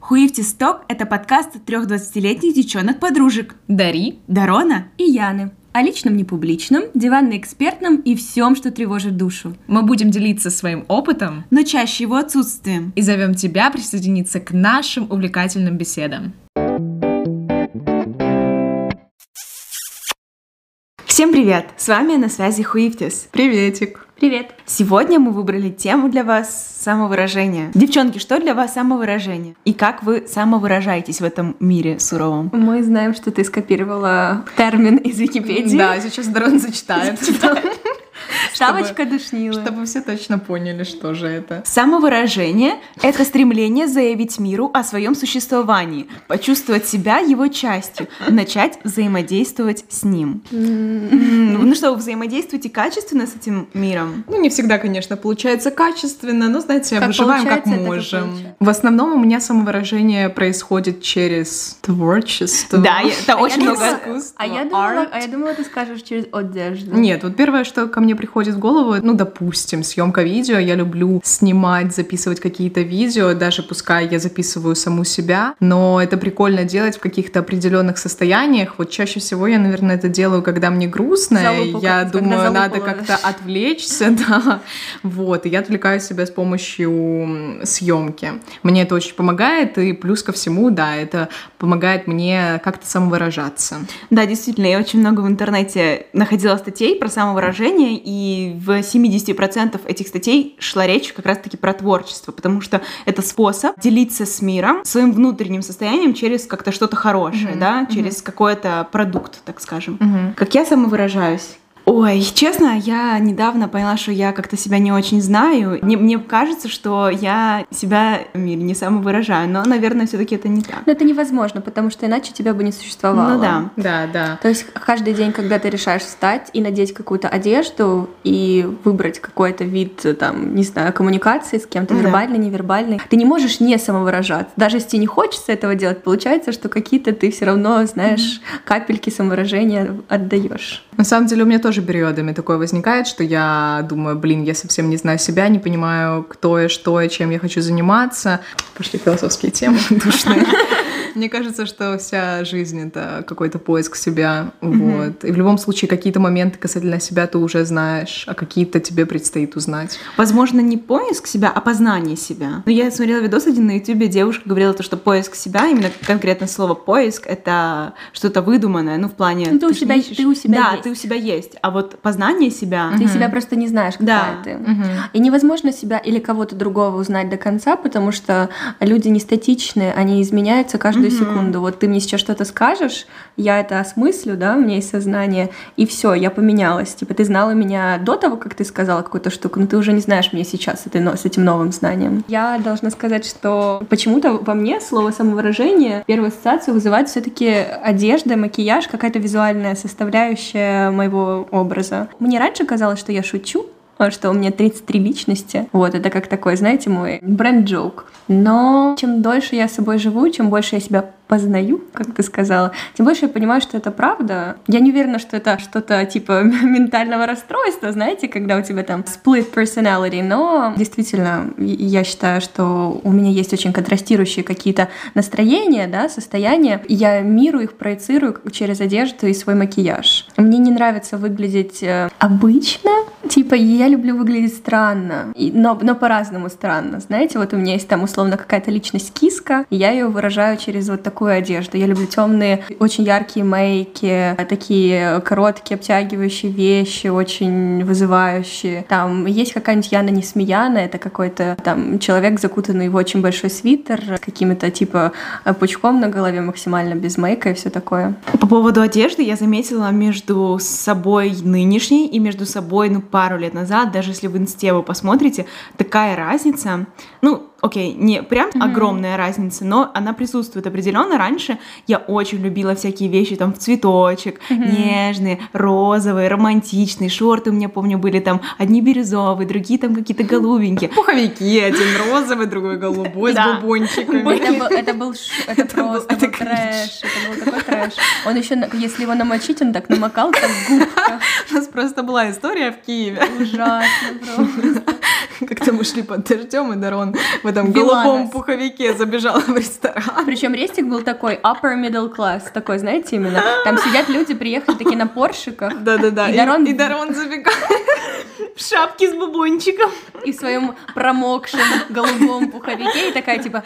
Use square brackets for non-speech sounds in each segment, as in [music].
Хуифти Сток – это подкаст трех 20-летних девчонок-подружек. Дари, Дарона. и Яны. О личном непубличном, диванно-экспертном и всем, что тревожит душу. мы будем делиться своим опытом но чаще его отсутствием. и зовем тебя присоединиться к нашим увлекательным беседам. Всем привет! С вами на связи Хуифтис. Приветик. Привет. Сегодня мы выбрали тему для вас самовыражение. Девчонки, что для вас самовыражение? И как вы самовыражаетесь в этом мире суровом? Мы знаем, что ты скопировала термин из Википедии. Да, сейчас Дрон зачитает. Ставочка душнила. Чтобы все точно поняли, что же это. Самовыражение — это стремление заявить миру о своем существовании, почувствовать себя его частью, начать взаимодействовать с ним. Ну что, вы взаимодействуете качественно с этим миром? Ну, не всегда, конечно, получается качественно, но, знаете, выживаем как можем. В основном у меня самовыражение происходит через творчество. Да, это [laughs] очень много... искусство, А я, а я думала, ты скажешь через одежду. Нет, вот первое, что ко мне приходит в голову, ну, допустим, съемка видео. Я люблю снимать, записывать какие-то видео, даже пускай я записываю саму себя, но это прикольно делать в каких-то определенных состояниях. Вот чаще всего я, наверное, это делаю, когда мне грустно, Залупу, я как- думаю, надо как-то отвлечься, [laughs] да. Вот, и я отвлекаю себя с помощью съемки. Мне это очень помогает, и плюс ко всему, да, это помогает мне как-то самовыражаться. Да, действительно, я очень много в интернете находила статей про самовыражение, и в 70% этих статей шла речь как раз-таки про творчество, потому что это способ делиться с миром своим внутренним состоянием через как-то что-то хорошее, Мгм, да, через какой-то продукт, так скажем. Мгм. Как я самовыражаюсь? Ой, честно, я недавно поняла, что я как-то себя не очень знаю. Мне, мне кажется, что я себя в мире не самовыражаю, но, наверное, все-таки это не так. Но это невозможно, потому что иначе тебя бы не существовало. Ну да. Да, да. То есть каждый день, когда ты решаешь встать и надеть какую-то одежду и выбрать какой-то вид, там, не знаю, коммуникации с кем-то, Ну да. вербальный, невербальный, ты не можешь не самовыражаться. Даже если тебе не хочется этого делать, получается, что какие-то ты все равно, знаешь, капельки самовыражения отдаешь. На самом деле у меня тоже периодами такое возникает, что я думаю, блин, я совсем не знаю себя, не понимаю, кто я, что я, чем я хочу заниматься. Пошли философские темы [laughs] душные. Мне кажется, что вся жизнь — это какой-то поиск себя. Вот. И в любом случае какие-то моменты касательно себя ты уже знаешь, а какие-то тебе предстоит узнать. Возможно, не поиск себя, а познание себя. Но я смотрела видос один на ютубе, девушка говорила то, что поиск себя, именно конкретно слово поиск, это что-то выдуманное, ну, в плане... Ну, ты у ж себя- ищешь- ты у себя Да, есть. ты у себя есть. А вот познание себя... Ты себя просто не знаешь, какая Да. ты. И невозможно себя или кого-то другого узнать до конца, потому что люди не статичны, они изменяются каждую Мгм. секунду. Вот ты мне сейчас что-то скажешь, я это осмыслю, да, у меня есть сознание, и все, я поменялась. Типа ты знала меня до того, как ты сказала какую-то штуку, но ты уже не знаешь меня сейчас с, этой, с этим новым знанием. Я должна сказать, что почему-то во мне слово самовыражение первую ассоциацию вызывает все-таки одежда, макияж, какая-то визуальная составляющая моего образа. Мне раньше казалось, что я шучу, что у меня 33 личности. Вот, это как такой, знаете, мой бренд-джоук. Но чем дольше я с собой живу, чем больше я себя познаю, как ты сказала, тем больше я понимаю, что это правда. Я не уверена, что это что-то типа [laughs] ментального расстройства, знаете, когда у тебя там split personality, но действительно, я считаю, что у меня есть очень контрастирующие какие-то настроения, да, состояния, я миру их проецирую через одежду и свой макияж. Мне не нравится выглядеть э, обычно, типа я люблю выглядеть странно, и- но, но по-разному странно, знаете, вот у меня есть там условно какая-то личность киска, и я ее выражаю через вот такую одежду. Я люблю темные, очень яркие мейки, такие короткие обтягивающие вещи, очень вызывающие. Там есть какая-нибудь Яна Несмеяна, это какой-то там человек, закутанный в очень большой свитер с каким-то типа пучком на голове максимально без мейка и все такое. По поводу одежды я заметила между собой нынешней и между собой, ну, пару лет назад, даже если в инсте вы посмотрите, такая разница. Ну, окей, не прям огромная разница, но она присутствует определенно. Раньше я очень любила всякие вещи там в цветочек, нежные, розовые, романтичные. Шорты у меня, помню, были там одни бирюзовые, другие там какие-то голубенькие. Пуховики, один розовый, другой голубой, Да. с бубончиками. Это был, это просто это был трэш, это был такой трэш. Он еще, если его намочить, он так намокал, как губка. У нас просто была история в Киеве. Ужасно просто. [laughs] Как-то мы шли под дождем, и Дарон в этом голубом пуховике забежал в ресторан. Причем рестик был такой upper middle class, такой, знаете, именно. Там сидят люди, приехали такие на поршиках. Да-да-да. И Дарон, и Дарон забегает [laughs] в шапке с бубончиком. И в своем промокшем голубом пуховике, и такая типа...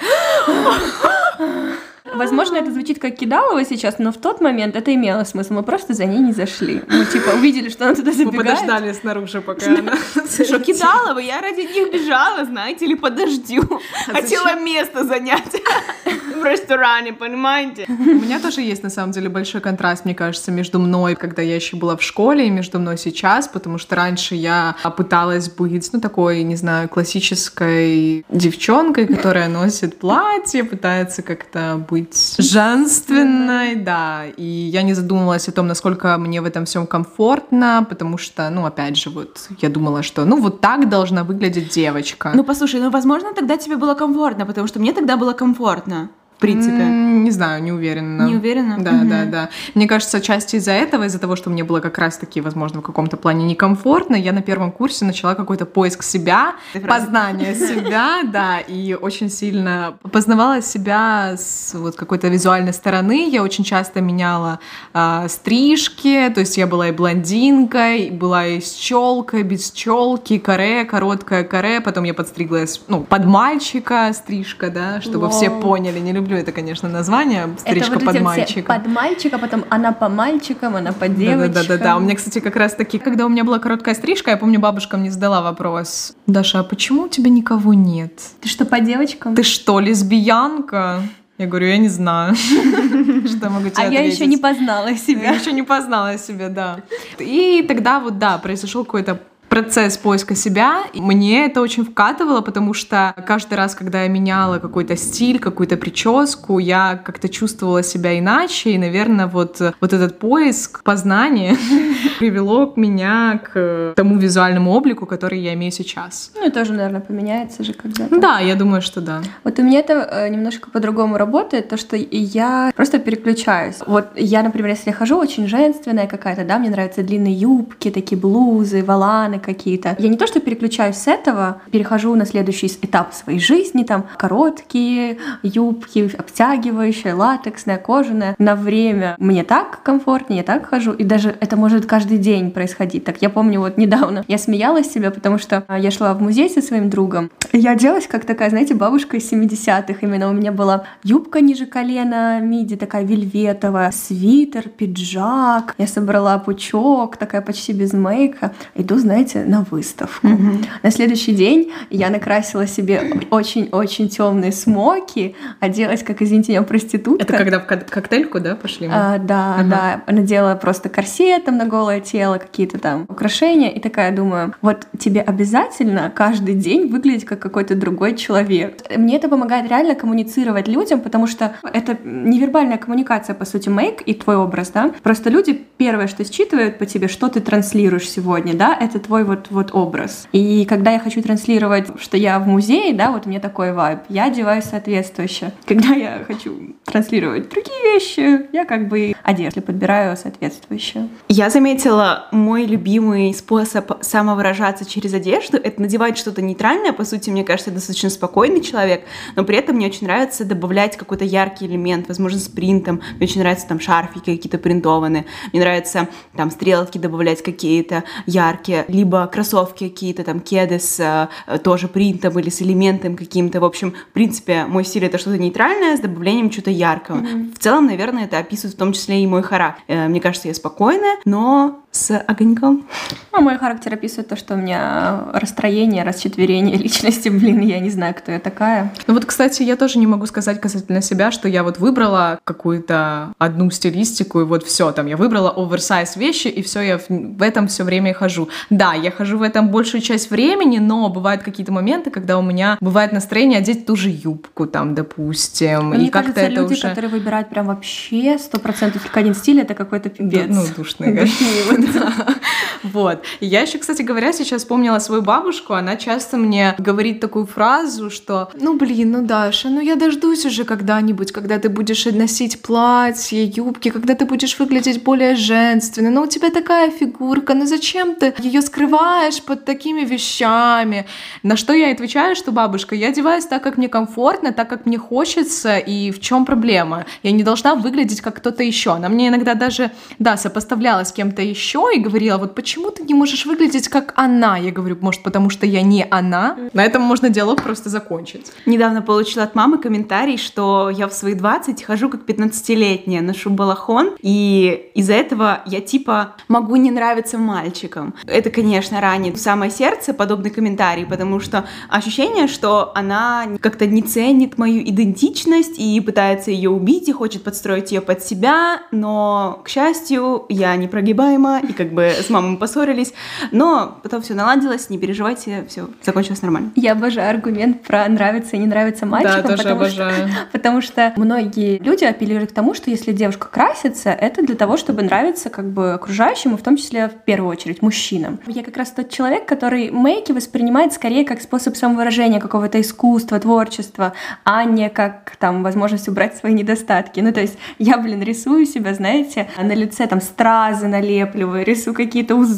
Возможно, это звучит как кидалово сейчас, но в тот момент это имело смысл. Мы просто за ней не зашли. Мы типа увидели, что она туда забегает. Мы подождали снаружи, пока она... [laughs] [laughs] Что кидалово? Я ради них бежала, знаете, или по дождю. А Хотела место занять [laughs] в ресторане, понимаете? У меня тоже есть, на самом деле, большой контраст, мне кажется, между мной, когда я еще была в школе, и между мной сейчас, потому что раньше я пыталась быть, ну, такой, не знаю, классической девчонкой, которая носит платье, пытается как-то быть женственной, да. И я не задумывалась о том, насколько мне в этом всем комфортно, потому что, ну, опять же, вот я думала, что, ну, вот так должна выглядеть девочка. Ну, послушай, ну, возможно, тогда тебе было комфортно, потому что мне тогда было комфортно принципе? Не знаю, не уверена. Не уверена? Да, угу. да, да. Мне кажется, часть из-за этого, из-за того, что мне было как раз-таки, возможно, в каком-то плане некомфортно, я на первом курсе начала какой-то поиск себя, познание [laughs] себя, да, и очень сильно познавала себя с вот какой-то визуальной стороны. Я очень часто меняла э, стрижки, то есть я была и блондинкой, была и с челкой, без челки, каре, короткая каре, потом я подстриглась, ну, под мальчика стрижка, да, чтобы Воу. все поняли, не люблю люблю это, конечно, название «Стрижка вот под мальчика». Под мальчика, потом она по мальчикам, она по девочкам. Да-да-да. У меня, кстати, как раз таки, когда у меня была короткая стрижка, я помню, бабушка мне задала вопрос. Даша, а почему у тебя никого нет? Ты что, по девочкам? Ты что, лесбиянка? Я говорю, я не знаю, [laughs] что могу тебе А я еще не познала себя. Я еще не познала себя, да. И тогда вот, да, произошел какой-то процесс поиска себя. Мне это очень вкатывало, потому что каждый раз, когда я меняла какой-то стиль, какую-то прическу, я как-то чувствовала себя иначе, и, наверное, вот, вот этот поиск познания [laughs] привело меня к тому визуальному облику, который я имею сейчас. Ну, и тоже, наверное, поменяется же когда-то. Да, я думаю, что да. Вот у меня это э, немножко по-другому работает, то, что я просто переключаюсь. Вот я, например, если я хожу очень женственная какая-то, да, мне нравятся длинные юбки, такие блузы, валаны, какие-то. Я не то, что переключаюсь с этого, перехожу на следующий этап своей жизни, там короткие юбки, обтягивающие, латексная, кожаная. На время мне так комфортнее, я так хожу, и даже это может каждый день происходить. Так я помню вот недавно я смеялась себя, потому что я шла в музей со своим другом, я оделась как такая, знаете, бабушка из 70-х. Именно у меня была юбка ниже колена, миди такая вельветовая, свитер, пиджак. Я собрала пучок, такая почти без мейка. Иду, знаете, знаете, на выставку. Mm-hmm. На следующий день я накрасила себе очень-очень темные смоки, оделась, как, извините меня, проститутка. Это когда в коктейльку, да, пошли? А, да, ага. да. Надела просто корсетом на голое тело, какие-то там украшения, и такая думаю, вот тебе обязательно каждый день выглядеть как какой-то другой человек. Мне это помогает реально коммуницировать людям, потому что это невербальная коммуникация, по сути, мейк и твой образ, да. Просто люди первое, что считывают по тебе, что ты транслируешь сегодня, да, это твой такой вот, вот образ. И когда я хочу транслировать, что я в музее, да, вот меня такой вайб, я одеваюсь соответствующе. Когда я хочу транслировать другие вещи, я как бы одежду подбираю соответствующую. Я заметила, мой любимый способ самовыражаться через одежду — это надевать что-то нейтральное. По сути, мне кажется, я достаточно спокойный человек, но при этом мне очень нравится добавлять какой-то яркий элемент, возможно, с принтом. Мне очень нравится там шарфики какие-то принтованные. Мне нравится там стрелки добавлять какие-то яркие, либо кроссовки какие-то, там, кеды с э, тоже принтом или с элементом каким-то. В общем, в принципе, мой стиль — это что-то нейтральное с добавлением чего-то яркого. Mm-hmm. В целом, наверное, это описывает в том числе и мой характер. Э, мне кажется, я спокойная, но с огоньком. А мой характер описывает то, что у меня расстроение, расчетверение личности. Блин, я не знаю, кто я такая. Ну вот, кстати, я тоже не могу сказать касательно себя, что я вот выбрала какую-то одну стилистику, и вот все, там, я выбрала оверсайз вещи, и все, я в, в этом все время хожу. Да, я хожу в этом большую часть времени, но бывают какие-то моменты, когда у меня бывает настроение одеть ту же юбку, там, допустим. Мне и как-то это люди, уже... которые выбирают прям вообще сто процентов только один стиль, это какой-то пипец. Ну, душный, конечно. [laughs] Вот. Я еще, кстати говоря, сейчас вспомнила свою бабушку. Она часто мне говорит такую фразу, что «Ну, блин, ну, Даша, ну я дождусь уже когда-нибудь, когда ты будешь носить платье, юбки, когда ты будешь выглядеть более женственно. Ну, у тебя такая фигурка, ну зачем ты ее скрываешь под такими вещами?» На что я отвечаю, что бабушка, я одеваюсь так, как мне комфортно, так, как мне хочется, и в чем проблема? Я не должна выглядеть как кто-то еще. Она мне иногда даже, да, сопоставляла с кем-то еще и говорила, вот почему ты не можешь выглядеть как она? Я говорю, может, потому что я не она? На этом можно диалог просто закончить. Недавно получила от мамы комментарий, что я в свои 20 хожу как 15-летняя, ношу балахон, и из-за этого я типа могу не нравиться мальчикам. Это, конечно, ранит в самое сердце подобный комментарий, потому что ощущение, что она как-то не ценит мою идентичность и пытается ее убить и хочет подстроить ее под себя, но, к счастью, я непрогибаема и как бы с мамой поссорились, но потом все наладилось, не переживайте, все закончилось нормально. Я обожаю аргумент про нравится и не нравится мальчикам, да, тоже потому, обожаю. Что, [laughs] потому что многие люди апеллируют к тому, что если девушка красится, это для того, чтобы нравиться как бы окружающим, и в том числе в первую очередь мужчинам. Я как раз тот человек, который мейки воспринимает скорее как способ самовыражения какого-то искусства, творчества, а не как там возможность убрать свои недостатки. Ну, то есть я, блин, рисую себя, знаете, на лице там стразы налепливаю, рисую какие-то узоры.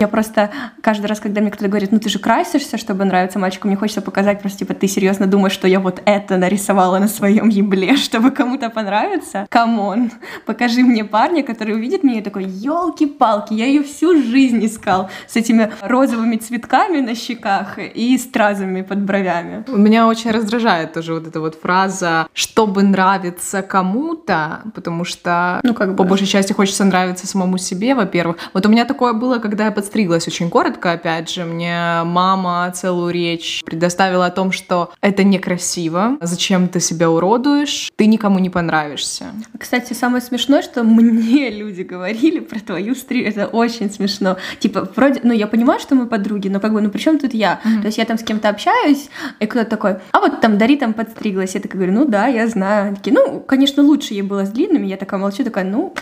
Я просто каждый раз, когда мне кто-то говорит, ну ты же красишься, чтобы нравиться мальчику, мне хочется показать просто, типа, ты серьезно думаешь, что я вот это нарисовала на своем ебле, [laughs] чтобы кому-то понравиться? Come on, покажи мне парня, который увидит меня и такой, елки-палки, я ее всю жизнь искал с этими розовыми цветками на щеках и стразами под бровями. Меня очень раздражает тоже вот эта вот фраза «чтобы нравиться кому-то», потому что, ну, как бы... по большей части хочется нравиться самому себе, во-первых. Вот у меня такое было, когда я подстриглась очень коротко, опять же, мне мама целую речь предоставила о том, что это некрасиво, зачем ты себя уродуешь, ты никому не понравишься. Кстати, самое смешное, что мне [laughs] люди говорили про твою стрижку, это очень смешно. Типа, вроде, ну, я понимаю, что мы подруги, но как бы, ну, при чем тут я? Mm-hmm. То есть я там с кем-то общаюсь, и кто-то такой, а вот там Дари там подстриглась. Я такая говорю, ну да, я знаю. Они такие, ну, конечно, лучше ей было с длинными. Я такая молчу, такая, ну,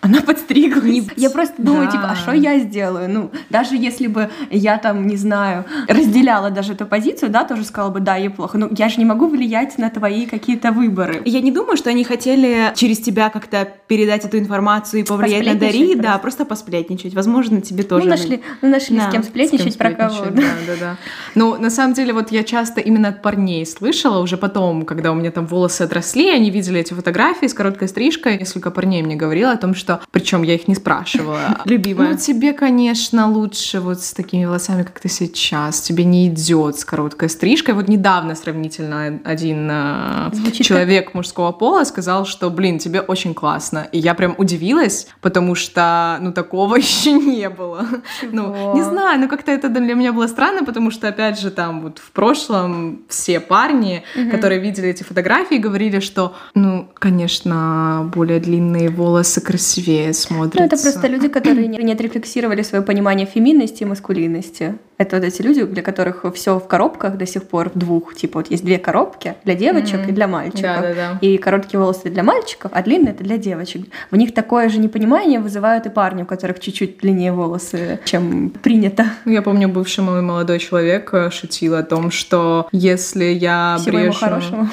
она подстриглась. Не... Я просто думаю, да. типа, а что я сделаю? Ну, даже если бы я там, не знаю, разделяла даже эту позицию, да, тоже сказала бы, да, ей плохо. Ну, я же не могу влиять на твои какие-то выборы. Я не думаю, что они хотели через тебя как-то передать эту информацию и повлиять на Дари, просто. да, просто посплетничать. Возможно, тебе тоже. Ну, нашли, ну, нашли да. с кем сплетничать, с кем про кого. Да, да, да. Ну, на самом деле, вот я часто именно от парней слышала, уже потом, когда у меня там волосы отросли, они видели эти фотографии с короткой стрижкой, несколько парней мне говорило о том, что, причем я их не спрашивала. [laughs] Любимая. Ну, тебе, конечно, лучше вот с такими волосами, как ты сейчас. Тебе не идет с короткой стрижкой. Вот недавно сравнительно один э, Звучит человек мужского пола сказал, что, блин, тебе очень классно. И я прям удивилась, потому что, ну, такого [laughs] еще не было. Чего? Ну, не знаю, ну, как-то это для меня было странно, потому что, опять же, там вот в прошлом все парни, угу. которые видели эти фотографии, говорили, что, ну, конечно, более длинные волосы красивее смотрятся. Ну, это просто люди, которые не, не отрефлексировали свое понимание феминности и маскулинности. Это вот эти люди, для которых все в коробках до сих пор в двух. Типа вот есть две коробки для девочек mm-hmm. и для мальчиков. Да, да, да. И короткие волосы для мальчиков, а длинные это для девочек. В них такое же непонимание вызывают и парни, у которых чуть-чуть длиннее волосы, чем принято. Я помню, бывший мой молодой человек э, шутил о том, что если я Всего брешу,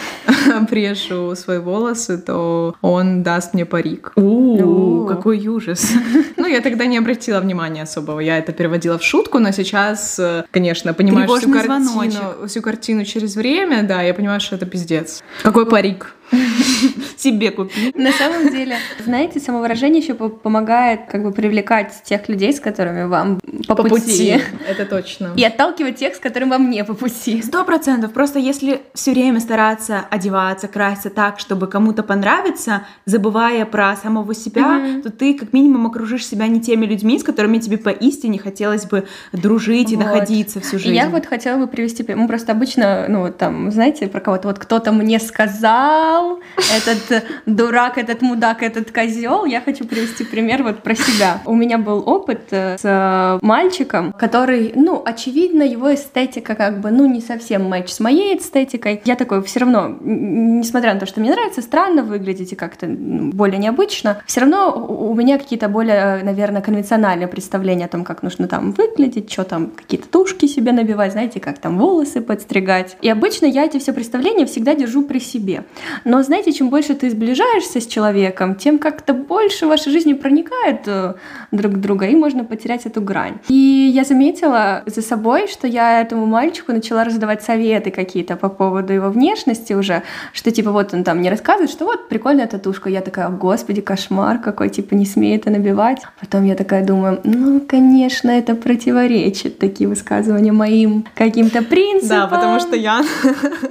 брешу [laughs] свои волосы, то он даст мне парик. У, какой ужас. [laughs] Ну, я тогда не обратила внимания особого. Я это переводила в шутку, но сейчас, э, конечно, понимаю всю картину, всю картину через время, да, я понимаю, что это пиздец. Какой парик? [laughs] себе купи. На самом деле, знаете, самовыражение еще помогает как бы привлекать тех людей, с которыми вам по, по пути. пути. [laughs] Это точно. И отталкивать тех, с которыми вам не по пути. Сто процентов. Просто если все время стараться одеваться, краситься так, чтобы кому-то понравиться, забывая про самого себя, mm-hmm. то ты как минимум окружишь себя не теми людьми, с которыми тебе поистине хотелось бы дружить вот. и находиться всю жизнь. И я вот хотела бы привести, мы просто обычно, ну там, знаете, про кого-то вот кто-то мне сказал, козел, этот дурак, этот мудак, этот козел. Я хочу привести пример вот про себя. У меня был опыт э, с мальчиком, который, ну, очевидно, его эстетика как бы, ну, не совсем матч с моей эстетикой. Я такой все равно, несмотря на то, что мне нравится, странно выглядеть и как-то более необычно, все равно у меня какие-то более, наверное, конвенциональные представления о том, как нужно там выглядеть, что там, какие-то тушки себе набивать, знаете, как там волосы подстригать. И обычно я эти все представления всегда держу при себе. Но знаете, чем больше ты сближаешься с человеком, тем как-то больше в вашей жизни проникает э, друг друга, и можно потерять эту грань. И я заметила за собой, что я этому мальчику начала раздавать советы какие-то по поводу его внешности уже, что типа вот он там мне рассказывает, что вот прикольная татушка. Я такая, господи, кошмар какой, типа не смей это набивать. Потом я такая думаю, ну, конечно, это противоречит такие высказывания моим каким-то принципам. Да, потому что я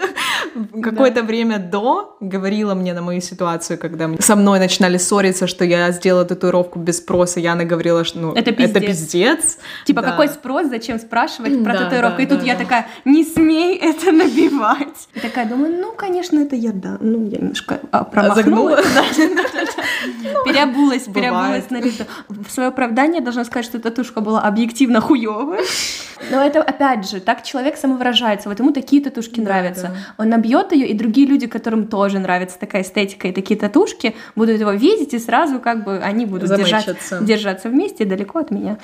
[laughs] какое-то время до говорила мне на мою ситуацию, когда со мной начинали ссориться, что я сделала татуировку без спроса, Яна говорила, что ну, это пиздец. Это пиздец. Типа, какой спрос, зачем спрашивать про татуировку? И тут я такая, не смей это набивать. И такая думаю, ну, конечно, это я, да. Ну, я немножко а, промахнулась. [laughs] [laughs] Переобулась, переобулась на В свое оправдание должна сказать, что татушка была объективно хуёвая. [laughs] Но это, опять же, так человек самовыражается. Вот ему такие татушки нравятся. Он набьет ее, и другие люди, которым тоже нравится такая эстетика и такие татушки, будут его видеть, и сразу как бы они будут держаться, держаться вместе далеко от меня.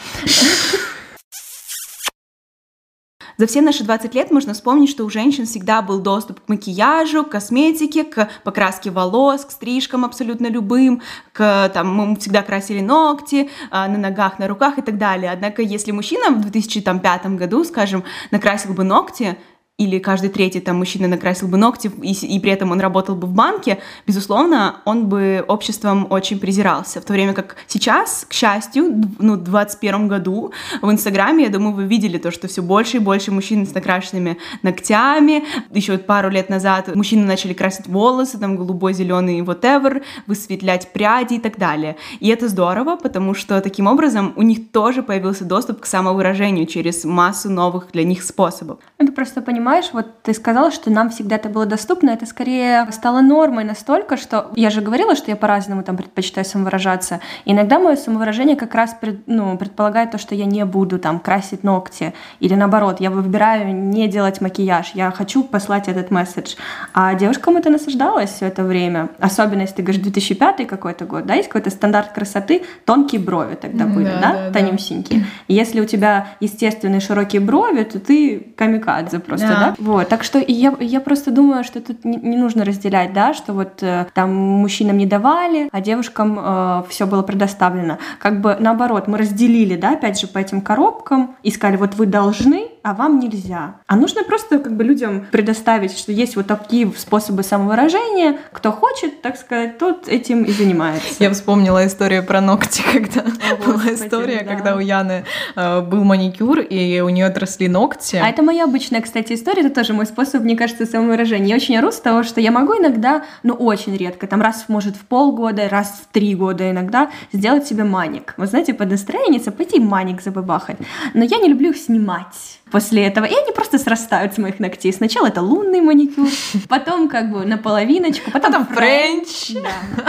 За все наши 20 лет можно вспомнить, что у женщин всегда был доступ к макияжу, к косметике, к покраске волос, к стрижкам абсолютно любым, к, там, мы всегда красили ногти а, на ногах, на руках и так далее. Однако, если мужчина в 2005 году, скажем, накрасил бы ногти, или каждый третий там мужчина накрасил бы ногти, и, и при этом он работал бы в банке, безусловно, он бы обществом очень презирался. В то время как сейчас, к счастью, ну, в 2021 году в Инстаграме, я думаю, вы видели то, что все больше и больше мужчин с накрашенными ногтями. Еще пару лет назад мужчины начали красить волосы, там, голубой, зеленый, whatever, высветлять пряди и так далее. И это здорово, потому что таким образом у них тоже появился доступ к самовыражению через массу новых для них способов. Это просто понимаешь, понимаешь, вот ты сказала, что нам всегда это было доступно, это скорее стало нормой настолько, что я же говорила, что я по-разному там предпочитаю самовыражаться. И иногда мое самовыражение как раз пред, ну, предполагает то, что я не буду там красить ногти, или наоборот, я выбираю не делать макияж, я хочу послать этот месседж. А девушкам это насаждалось все это время, особенно если ты говоришь 2005 какой-то год, да, есть какой-то стандарт красоты, тонкие брови тогда были, да, да, да тонюсенькие. Да. Если у тебя естественные широкие брови, то ты камикадзе просто, да. Вот, так что я, я просто думаю, что тут не, не нужно разделять, да, что вот э, там мужчинам не давали, а девушкам э, все было предоставлено. Как бы наоборот, мы разделили, да, опять же, по этим коробкам и сказали, вот вы должны, а вам нельзя. А нужно просто как бы людям предоставить, что есть вот такие способы самовыражения. Кто хочет, так сказать, тот этим и занимается. Я вспомнила историю про ногти, [laughs] когда О, [laughs] была история, да. когда у Яны э, был маникюр, и у нее отросли ногти. А это моя обычная, кстати, история. Это тоже мой способ, мне кажется, самовыражения. Я очень ору с того, что я могу иногда, ну очень редко, там раз, может, в полгода, раз в три года иногда сделать себе маник. Вы знаете, под настроение пойти маник забабахать. Но я не люблю их снимать после этого. И они просто срастают с моих ногтей. Сначала это лунный маникюр, потом как бы наполовиночку, потом, потом френч. Да.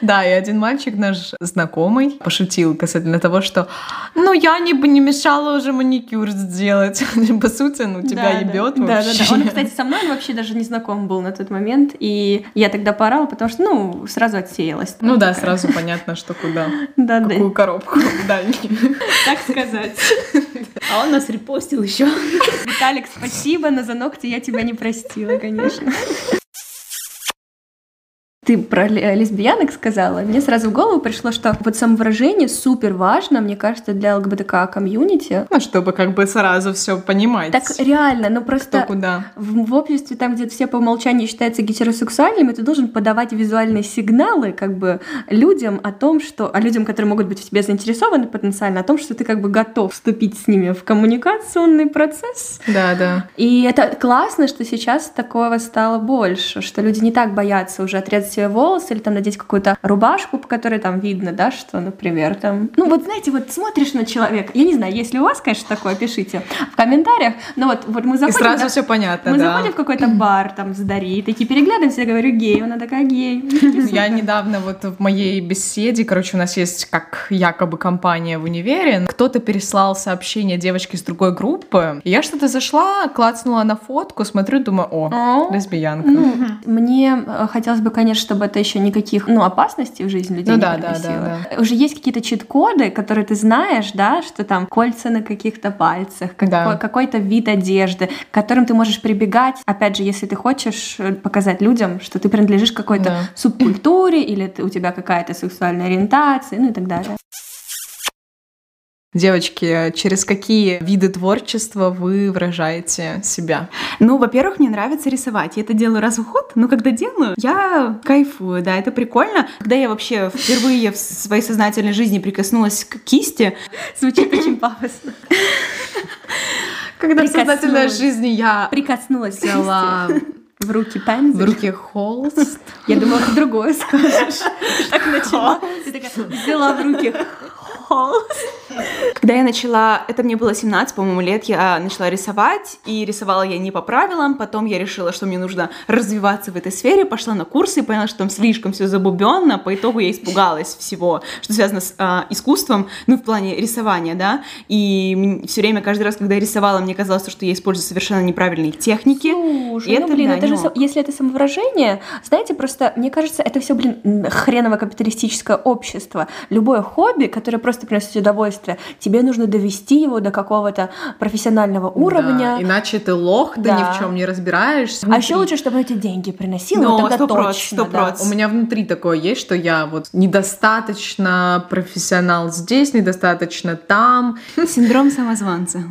да, и один мальчик наш знакомый пошутил касательно того, что ну я не бы не мешала уже маникюр сделать. [laughs] По сути, ну тебя да, ебет да. вообще. Да, да, да. Он, кстати, со мной вообще даже не знаком был на тот момент, и я тогда поорала, потому что, ну, сразу отсеялась. Ну да, сразу понятно, что куда. [laughs] Да, Какую коробку [laughs] да, Так сказать. А он нас репостил еще. Виталик, спасибо, но за ногти я тебя не простила, конечно ты про лесбиянок сказала, мне сразу в голову пришло, что вот самовыражение супер важно, мне кажется, для ЛГБТК комьюнити. Ну, чтобы как бы сразу все понимать. Так реально, ну просто Кто куда. В, в обществе, там, где все по умолчанию считаются гетеросексуальными, ты должен подавать визуальные сигналы как бы людям о том, что, а людям, которые могут быть в тебе заинтересованы потенциально, о том, что ты как бы готов вступить с ними в коммуникационный процесс. Да, да. И это классно, что сейчас такого стало больше, что люди не так боятся уже отрезать сделать себе волосы или там надеть какую-то рубашку, по которой там видно, да, что, например, там... Ну вот знаете, вот смотришь на человека, я не знаю, если у вас, конечно, такое, пишите в комментариях, но вот, вот мы заходим... И сразу да, все понятно, Мы да. заходим в какой-то бар там с Дарьей, такие переглядываемся, я говорю, гей, она такая гей. Я недавно вот в моей беседе, короче, у нас есть как якобы компания в универе, кто-то переслал сообщение девочке из другой группы, и я что-то зашла, клацнула на фотку, смотрю, думаю, о, лесбиянка. Ну, мне э, хотелось бы, конечно, чтобы это еще никаких, ну, опасностей в жизни людей Ну не да, да, приносило. да, Уже есть какие-то чит-коды, которые ты знаешь, да, что там кольца на каких-то пальцах, какой- Да. какой-то вид одежды, к которым ты можешь прибегать, опять же, если ты хочешь э, показать людям, что ты принадлежишь какой-то Да. субкультуре или ты- у тебя какая-то сексуальная ориентация, ну и так далее. Девочки, через какие виды творчества вы выражаете себя? Ну, во-первых, мне нравится рисовать. Я это делаю раз в год, но когда делаю, я кайфую, да, это прикольно. Когда я вообще впервые в своей сознательной жизни прикоснулась к кисти, Звучит очень пафосно. Когда в сознательной жизни я Прикоснулась взяла в руки в пензель. руки холст, Я думала, ты другое скажешь. [laughs] Так начала. Ты такая взяла в руки холст. Когда я начала, это мне было 17, по-моему, лет, я начала рисовать, и рисовала я не по правилам, потом я решила, что мне нужно развиваться в этой сфере, пошла на курсы и поняла, что там слишком все забубенно, по итогу я испугалась всего, что связано с а, искусством, ну, в плане рисования, да, и все время, каждый раз, когда я рисовала, мне казалось, что я использую совершенно неправильные техники. Слушай, И ну это, блин, это же, если это самовыражение, знаете, просто, мне кажется, это все, блин, хреново капиталистическое общество. Любое хобби, которое просто приносит удовольствие, тебе нужно довести его до какого-то профессионального уровня. Да, иначе ты лох, ты Да. ни в чем не разбираешься. А еще лучше, чтобы эти деньги приносило, Ну, тогда сто проц, точно, сто да. проц. У меня внутри такое есть, что я вот недостаточно профессионал здесь, недостаточно там. [laughs] Синдром самозванца.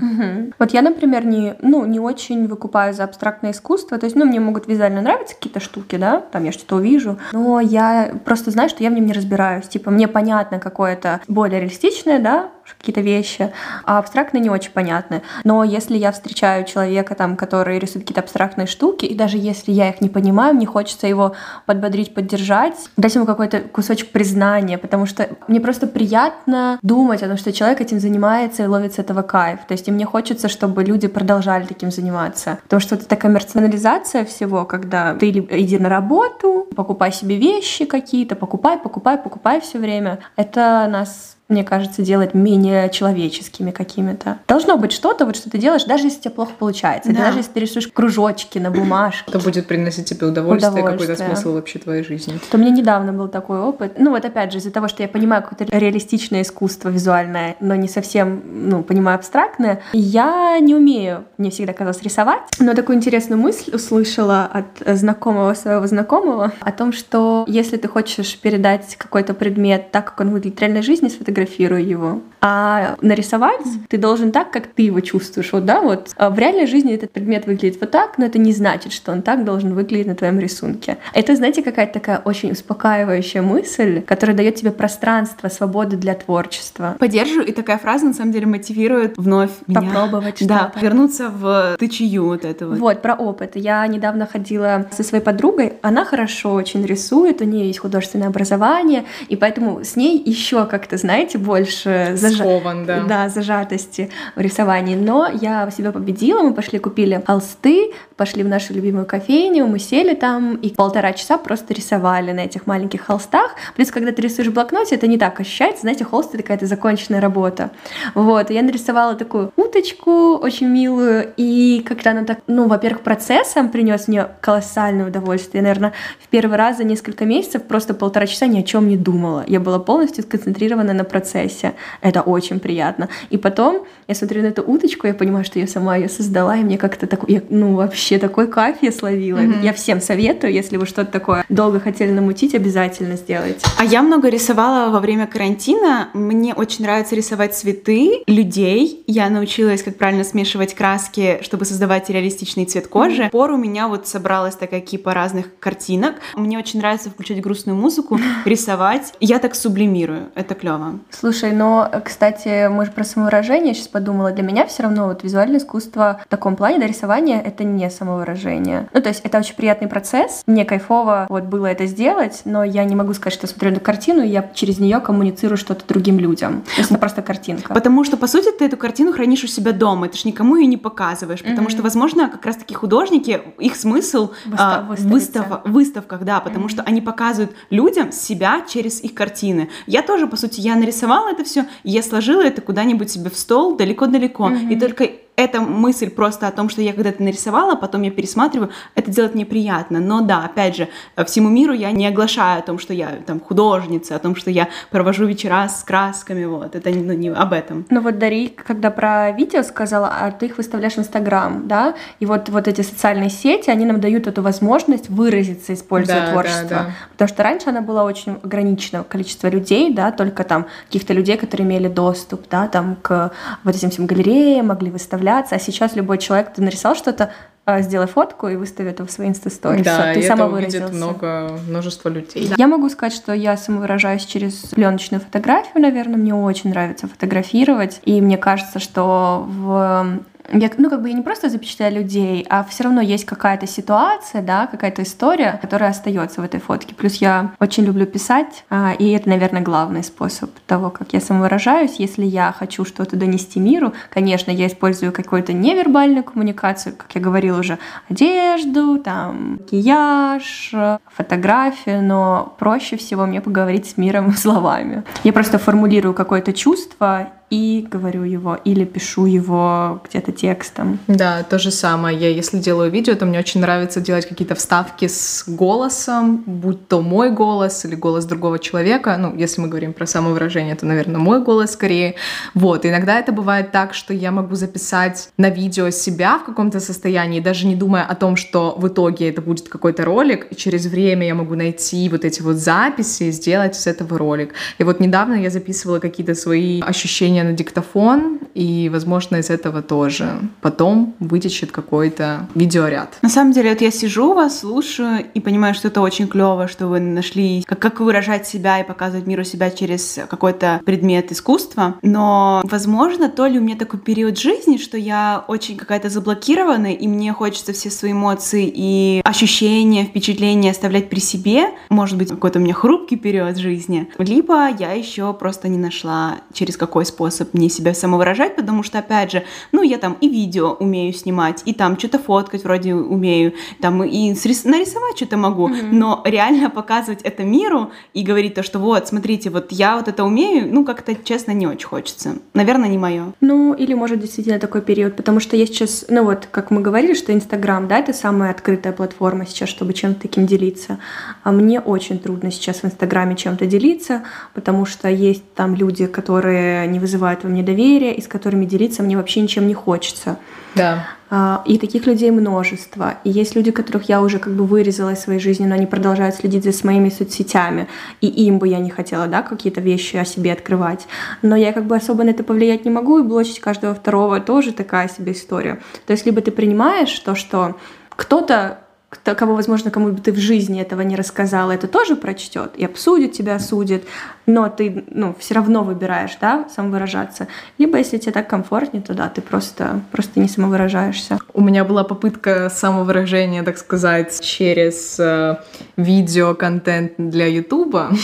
Вот я, например, не, ну, не очень выкупаю за абстрактное искусство. То есть, ну, мне могут визуально нравиться какие-то штуки, да, там я что-то увижу, но я просто знаю, что я в нем не разбираюсь. Типа, мне понятно какое-то более реалистичное, да, какие-то вещи, а абстрактные не очень понятны. Но если я встречаю человека, там, который рисует какие-то абстрактные штуки, и даже если я их не понимаю, мне хочется его подбодрить, поддержать, дать ему какой-то кусочек признания, потому что мне просто приятно думать о том, что человек этим занимается и ловит с этого кайф. То есть и мне хочется, чтобы люди продолжали таким заниматься. Потому что вот эта коммерциализация всего, когда ты иди на работу, покупай себе вещи какие-то, покупай, покупай, покупай все время, это нас мне кажется, делать менее человеческими какими-то. Должно быть что-то, вот что ты делаешь, даже если тебе плохо получается, Да. даже если ты рисуешь кружочки на бумажке. Это будет приносить тебе удовольствие, какой-то Удовольствие. смысл вообще твоей жизни. То у меня недавно был такой опыт. Ну вот опять же, из-за того, что я понимаю какое-то реалистичное искусство визуальное, но не совсем, ну, понимаю абстрактное, я не умею, мне всегда казалось, рисовать. Но такую интересную мысль услышала от знакомого своего знакомого о том, что если ты хочешь передать какой-то предмет так, как он выглядит в реальной жизни, сфотографируй его. А нарисовать ты должен так, как ты его чувствуешь. Вот, да, вот а в реальной жизни этот предмет выглядит вот так, но это не значит, что он так должен выглядеть на твоем рисунке. Это, знаете, какая-то такая очень успокаивающая мысль, которая дает тебе пространство, свободу для творчества. Поддерживаю, и такая фраза на самом деле мотивирует вновь меня. Попробовать [laughs] Да, что-то. вернуться в тычью вот этого. Вот, про опыт. Я недавно ходила со своей подругой. Она хорошо очень рисует, у нее есть художественное образование, и поэтому с ней еще как-то, знаете, больше зажа- Скован, да. зажатости в рисовании. Но я себя победила, мы пошли купили холсты, пошли в нашу любимую кофейню, мы сели там и полтора часа просто рисовали на этих маленьких холстах. Плюс, когда ты рисуешь в блокноте, это не так ощущается, знаете, холст — это какая-то законченная работа. Вот, я нарисовала такую уточку очень милую, и когда она так, ну, во-первых, процессом принес мне колоссальное удовольствие. Я, наверное, в первый раз за несколько месяцев просто полтора часа ни о чем не думала. Я была полностью сконцентрирована на процессе. Это очень приятно. И потом я смотрю на эту уточку, я понимаю, что я сама ее создала, и мне как-то так, я, ну, вообще такой кайф я словила. Я всем советую, если вы что-то такое долго хотели намутить, обязательно сделайте. А я много рисовала во время карантина. Мне очень нравится рисовать цветы, людей. Я научилась, как правильно смешивать краски, чтобы создавать реалистичный цвет кожи. Пор у меня вот собралась такая кипа разных картинок. Мне очень нравится включать грустную музыку, [laughs] рисовать. Я так сублимирую. Это клево. Слушай, но, кстати, мы же про самовыражение сейчас подумала. Для меня все равно вот визуальное искусство в таком плане, да, рисование — это не самовыражение. Ну, то есть это очень приятный процесс. Мне кайфово вот было это сделать, но я не могу сказать, что смотрю на картину, и я через нее коммуницирую что-то другим людям. То есть это просто картинка. Потому что, по сути, ты эту картину хранишь у себя дома, ты же никому ее не показываешь, потому mm-hmm. что, возможно, как раз-таки художники, их смысл Выстав, а, выстав, выставках, да, потому mm-hmm. что они показывают людям себя через их картины. Я тоже, по сути, я нарисовала это все, я сложила это куда-нибудь себе в стол далеко-далеко, mm-hmm. и только эта мысль просто о том, что я когда-то нарисовала, потом я пересматриваю, это делать мне приятно. Но да, опять же, всему миру я не оглашаю о том, что я там художница, о том, что я провожу вечера с красками, вот, это ну, не об этом. Ну вот Дари, когда про видео сказала, а ты их выставляешь в Инстаграм, да, и вот, вот эти социальные сети, они нам дают эту возможность выразиться, используя да, творчество. Да, да. Потому что раньше она была очень ограничена количество людей, да, только там каких-то людей, которые имели доступ, да, там к вот этим всем галереям, могли выставлять выставляться, а сейчас любой человек, ты нарисовал что-то, а, сделай фотку и выстави это в свои инстасторис. Да, ты и это увидит много, множество людей. Да. Я могу сказать, что я самовыражаюсь через пленочную фотографию, наверное, мне очень нравится фотографировать, и мне кажется, что в я, ну, как бы я не просто запечатляю людей, а все равно есть какая-то ситуация, да, какая-то история, которая остается в этой фотке. Плюс я очень люблю писать, а, и это, наверное, главный способ того, как я самовыражаюсь. Если я хочу что-то донести миру, конечно, я использую какую-то невербальную коммуникацию, как я говорила уже, одежду, там, макияж, фотографию, но проще всего мне поговорить с миром [laughs] словами. Я просто формулирую какое-то чувство и говорю его, или пишу его где-то текстом. Да, то же самое. Я, если делаю видео, то мне очень нравится делать какие-то вставки с голосом, будь то мой голос или голос другого человека. Ну, если мы говорим про самовыражение, то, наверное, мой голос скорее. Вот, иногда это бывает так, что я могу записать на видео себя в каком-то состоянии, даже не думая о том, что в итоге это будет какой-то ролик, и через время я могу найти вот эти вот записи и сделать из этого ролик. И вот недавно я записывала какие-то свои ощущения мне на диктофон, и, возможно, из этого тоже потом вытечет какой-то видеоряд. На самом деле, вот я сижу вас, слушаю и понимаю, что это очень клево, что вы нашли, как, как выражать себя и показывать миру себя через какой-то предмет искусства. Но, возможно, то ли у меня такой период жизни, что я очень какая-то заблокированная, и мне хочется все свои эмоции и ощущения, впечатления оставлять при себе. Может быть, какой-то у меня хрупкий период жизни. Либо я еще просто не нашла, через какой способ способ мне себя самовыражать, потому что, опять же, ну, я там и видео умею снимать, и там что-то фоткать вроде умею, там и нарисовать что-то могу, mm-hmm. но реально показывать это миру и говорить то, что вот, смотрите, вот я вот это умею, ну, как-то, честно, не очень хочется. Наверное, не мое. Ну, или, может, действительно такой период, потому что я сейчас, ну, вот, как мы говорили, что Инстаграм, да, это самая открытая платформа сейчас, чтобы чем-то таким делиться. А мне очень трудно сейчас в Инстаграме чем-то делиться, потому что есть там люди, которые не вызывают вызывают во мне доверие и с которыми делиться мне вообще ничем не хочется. Да. А, и таких людей множество. И есть люди, которых я уже как бы вырезала из своей жизни, но они продолжают следить за моими соцсетями. И им бы я не хотела, да, какие-то вещи о себе открывать. Но я как бы особо на это повлиять не могу, и блочить каждого второго тоже такая себе история. То есть либо ты принимаешь то, что кто-то кого, возможно, кому бы ты в жизни этого не рассказала, это тоже прочтет и обсудит тебя, осудит, но ты, ну, все равно выбираешь, да, самовыражаться. Либо, если тебе так комфортнее, то да, ты просто, просто не самовыражаешься. У меня была попытка самовыражения, так сказать, через э, видео-контент для Ютуба. [laughs]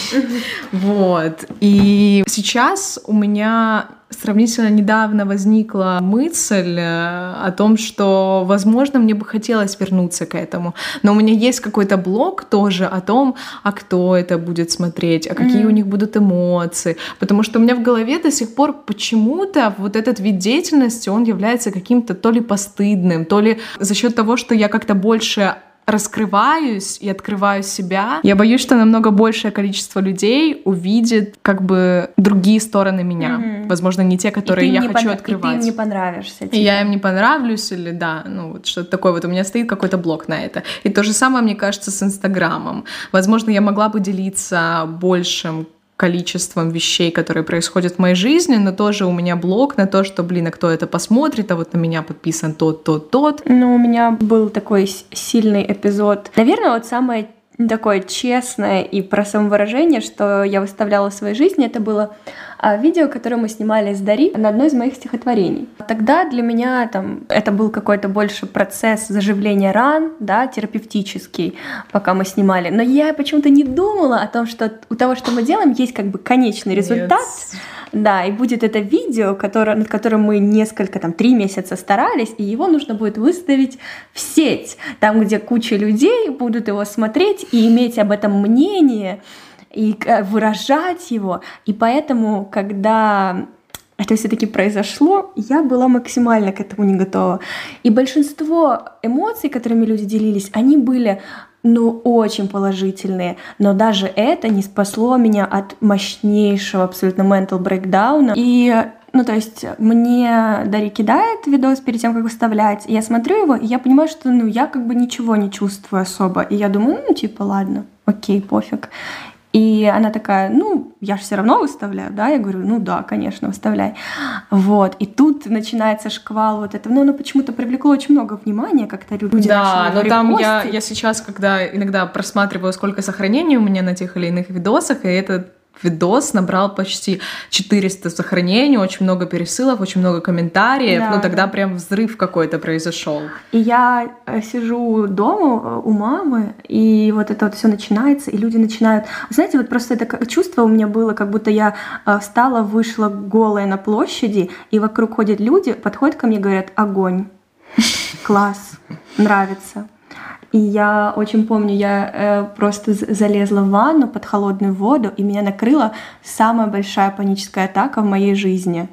Вот. И сейчас у меня сравнительно недавно возникла мысль э, о том, что, возможно, мне бы хотелось вернуться к этому. Но у меня есть какой-то блог тоже о том, а кто это будет смотреть, а какие mm. у них будут эмоции. Потому что у меня в голове до сих пор почему-то вот этот вид деятельности, он является каким-то то ли постыдным, то ли за счет того, что я как-то больше раскрываюсь и открываю себя, я боюсь, что намного большее количество людей увидит как бы другие стороны меня. Mm-hmm. Возможно, не те, которые я хочу пон... открывать. И ты им не понравишься. Типа. И я им не понравлюсь, или да, ну вот что-то такое. Вот у меня стоит какой-то блок на это. И то же самое, мне кажется, с Инстаграмом. Возможно, я могла бы делиться большим количеством вещей, которые происходят в моей жизни, но тоже у меня блок на то, что, блин, а кто это посмотрит, а вот на меня подписан тот, тот, тот. Ну, у меня был такой сильный эпизод. Наверное, вот самое такое честное и про самовыражение, что я выставляла в своей жизни, это было а, видео, которое мы снимали с Дари на одной из моих стихотворений. Тогда для меня там это был какой-то больше процесс заживления ран, да, терапевтический, пока мы снимали. Но я почему-то не думала о том, что у того, что мы делаем, есть как бы конечный результат. Нет. Да, и будет это видео, которое, над которым мы несколько, там, три месяца старались, и его нужно будет выставить в сеть, там, где куча людей будут его смотреть и иметь об этом мнение, и э, выражать его. И поэтому, когда это все-таки произошло, я была максимально к этому не готова. И большинство эмоций, которыми люди делились, они были ну, очень положительные. Но даже это не спасло меня от мощнейшего абсолютно mental breakdown. И ну, то есть мне Дарья кидает видос перед тем, как выставлять, я смотрю его, и я понимаю, что, ну, я как бы ничего не чувствую особо. И я думаю, ну, типа, ладно, окей, пофиг. И она такая, ну, я же все равно выставляю, да? Я говорю, ну да, конечно, выставляй. Вот. И тут начинается шквал вот этого. Ну, оно почему-то привлекло очень много внимания, как-то люди Да, но там я, я сейчас, когда иногда просматриваю, сколько сохранений у меня на тех или иных видосах, и это видос набрал почти 400 сохранений, очень много пересылок, очень много комментариев. Да, ну тогда да. прям взрыв какой-то произошел. И я э, сижу дома э, у мамы, и вот это вот все начинается, и люди начинают. Знаете, вот просто это чувство у меня было, как будто я э, встала, вышла голая на площади, и вокруг ходят люди, подходят ко мне, говорят: огонь, [laughs] класс, нравится. И я очень помню, я э, просто залезла в ванну под холодную воду, и меня накрыла самая большая паническая атака в моей жизни.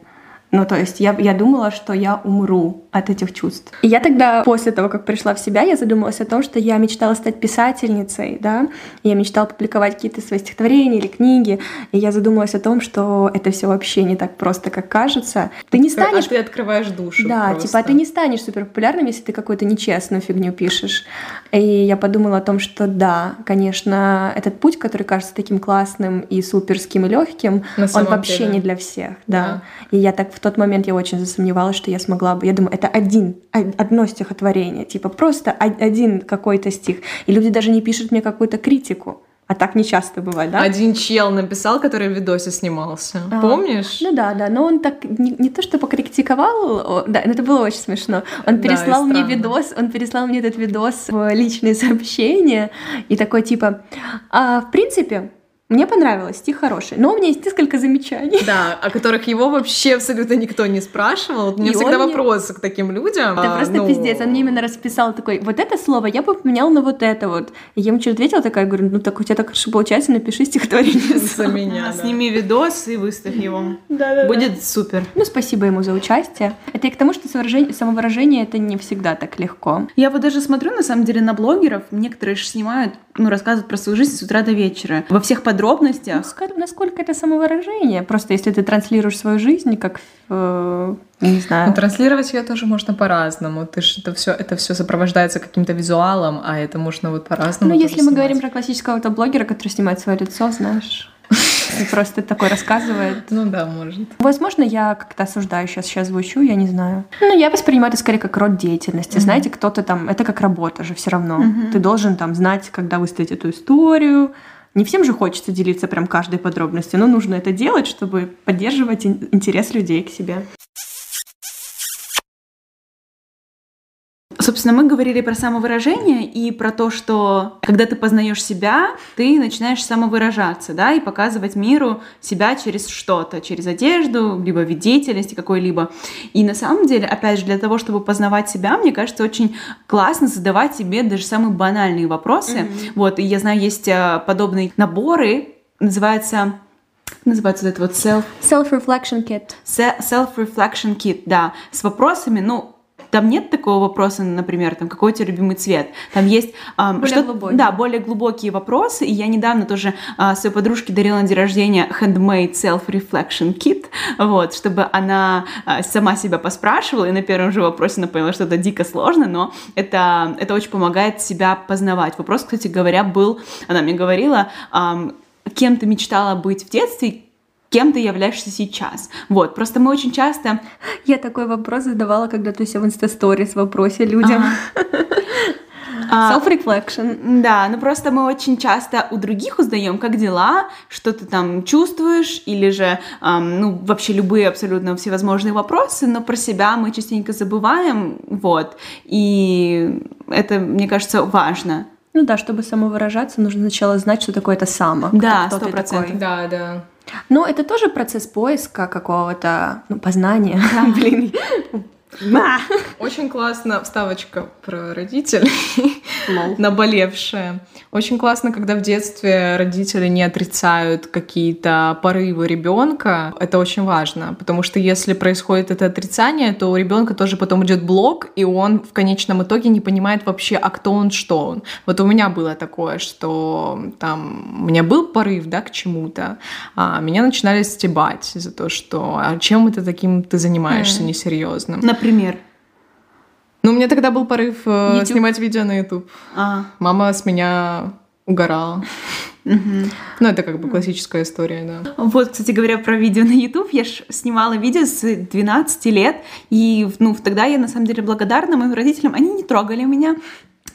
Ну, то есть я, я думала, что я умру от этих чувств. И я тогда, после того, как пришла в себя, я задумалась о том, что я мечтала стать писательницей, да, я мечтала публиковать какие-то свои стихотворения или книги, и я задумалась о том, что это все вообще не так просто, как кажется. Ты не станешь... А ты открываешь душу Да, просто. типа, а ты не станешь супер популярным, если ты какую-то нечестную фигню пишешь. И я подумала о том, что да, конечно, этот путь, который кажется таким классным и суперским и легким, он вообще деле. не для всех, да. да. И я так в тот момент я очень засомневалась, что я смогла бы. Я думаю, это один, одно стихотворение, типа просто один какой-то стих. И люди даже не пишут мне какую-то критику. А так не часто бывает, да? Один чел написал, который в видосе снимался. А, Помнишь? Ну да, да. Но он так не, не то, что покритиковал, да, это было очень смешно. Он переслал да, мне видос, он переслал мне этот видос в личные сообщения и такой типа, а, в принципе, мне понравилось, стих хороший, но у меня есть несколько замечаний. Да, о которых его вообще абсолютно никто не спрашивал. У меня и всегда вопросы мне... к таким людям. Это а, просто ну... пиздец. Он мне именно расписал такой, вот это слово я бы поменял на вот это вот. И я ему что-то ответила такая, говорю, ну так у тебя так хорошо получается, напиши стихотворение за меня. Сними видос и выставь его. Да-да. Будет супер. Ну, спасибо ему за участие. Это и к тому, что самовыражение это не всегда так легко. Я вот даже смотрю, на самом деле, на блогеров. Некоторые же снимают, ну, рассказывают про свою жизнь с утра до вечера. Во всех подробностях подробностях. Ну, насколько это самовыражение? Просто если ты транслируешь свою жизнь, как э, не знаю. Ну, транслировать ее тоже можно по-разному. Ты ж это все это все сопровождается каким-то визуалом, а это можно вот по-разному. Ну, если мы говорим про классического блогера, который снимает свое лицо, знаешь. [laughs] И просто такой рассказывает. Ну да, может. Возможно, я как-то осуждаю сейчас, сейчас звучу, я не знаю. Ну, я воспринимаю это скорее как род деятельности. Mm-hmm. Знаете, кто-то там, это как работа же все равно. Mm-hmm. Ты должен там знать, когда выставить эту историю, не всем же хочется делиться прям каждой подробностью, но нужно это делать, чтобы поддерживать интерес людей к себе. Собственно, мы говорили про самовыражение и про то, что когда ты познаешь себя, ты начинаешь самовыражаться, да, и показывать миру себя через что-то, через одежду, либо вид деятельности какой-либо. И на самом деле, опять же, для того, чтобы познавать себя, мне кажется, очень классно задавать себе даже самые банальные вопросы. Mm-hmm. Вот, и я знаю, есть э, подобные наборы, называется называется вот это вот self... Self-reflection kit. Self-reflection kit, да, с вопросами, ну, там нет такого вопроса, например, там, какой у тебя любимый цвет. Там есть эм, более что, глубокие. Да, более глубокие вопросы. И я недавно тоже э, своей подружке дарила на день рождения handmade self-reflection kit, вот, чтобы она э, сама себя поспрашивала, и на первом же вопросе она поняла, что это дико сложно, но это, это очень помогает себя познавать. Вопрос, кстати говоря, был, она мне говорила, э, кем ты мечтала быть в детстве, кем ты являешься сейчас. Вот, просто мы очень часто... Я такой вопрос задавала, когда ты себя в инстасторис вопросе людям. [laughs] А, Self-reflection. Да, ну просто мы очень часто у других узнаем, как дела, что ты там чувствуешь, или же, эм, ну, вообще любые абсолютно всевозможные вопросы, но про себя мы частенько забываем, вот, и это, мне кажется, важно. Ну да, чтобы самовыражаться, нужно сначала знать, что такое это само. Да, сто процентов. Да, да. Но это тоже процесс поиска какого-то ну, познания. [laughs] Блин, [laughs] очень классно вставочка про родителей, [laughs] наболевшая. Очень классно, когда в детстве родители не отрицают какие-то порывы ребенка. Это очень важно, потому что если происходит это отрицание, то у ребенка тоже потом идет блок, и он в конечном итоге не понимает вообще, а кто он, что он. Вот у меня было такое, что там у меня был порыв, да, к чему-то, а меня начинали стебать за то, что а чем это таким ты занимаешься несерьезным. Например? Ну, у меня тогда был порыв э, YouTube? снимать видео на YouTube. А. Мама с меня угорала. Ну, это как бы классическая история, да. Вот, кстати говоря, про видео на YouTube. Я ж снимала видео с 12 лет, и ну, тогда я на самом деле благодарна моим родителям. Они не трогали меня,